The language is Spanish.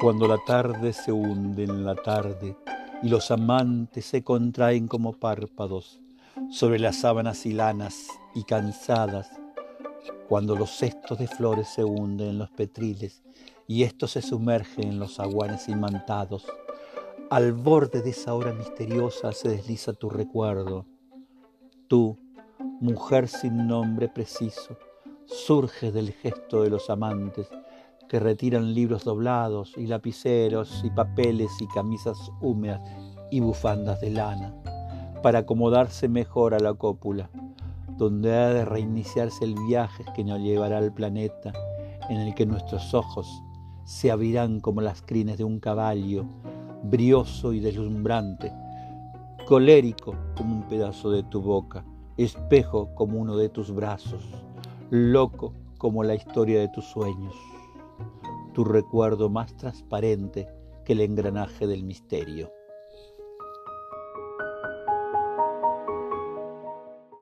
Cuando la tarde se hunde en la tarde y los amantes se contraen como párpados sobre las sábanas hilanas y cansadas, cuando los cestos de flores se hunden en los petriles y estos se sumergen en los aguanes imantados, al borde de esa hora misteriosa se desliza tu recuerdo. Tú, mujer sin nombre preciso, surges del gesto de los amantes que retiran libros doblados y lapiceros y papeles y camisas húmedas y bufandas de lana para acomodarse mejor a la cópula, donde ha de reiniciarse el viaje que nos llevará al planeta en el que nuestros ojos se abrirán como las crines de un caballo, brioso y deslumbrante, colérico como un pedazo de tu boca, espejo como uno de tus brazos, loco como la historia de tus sueños tu recuerdo más transparente que el engranaje del misterio.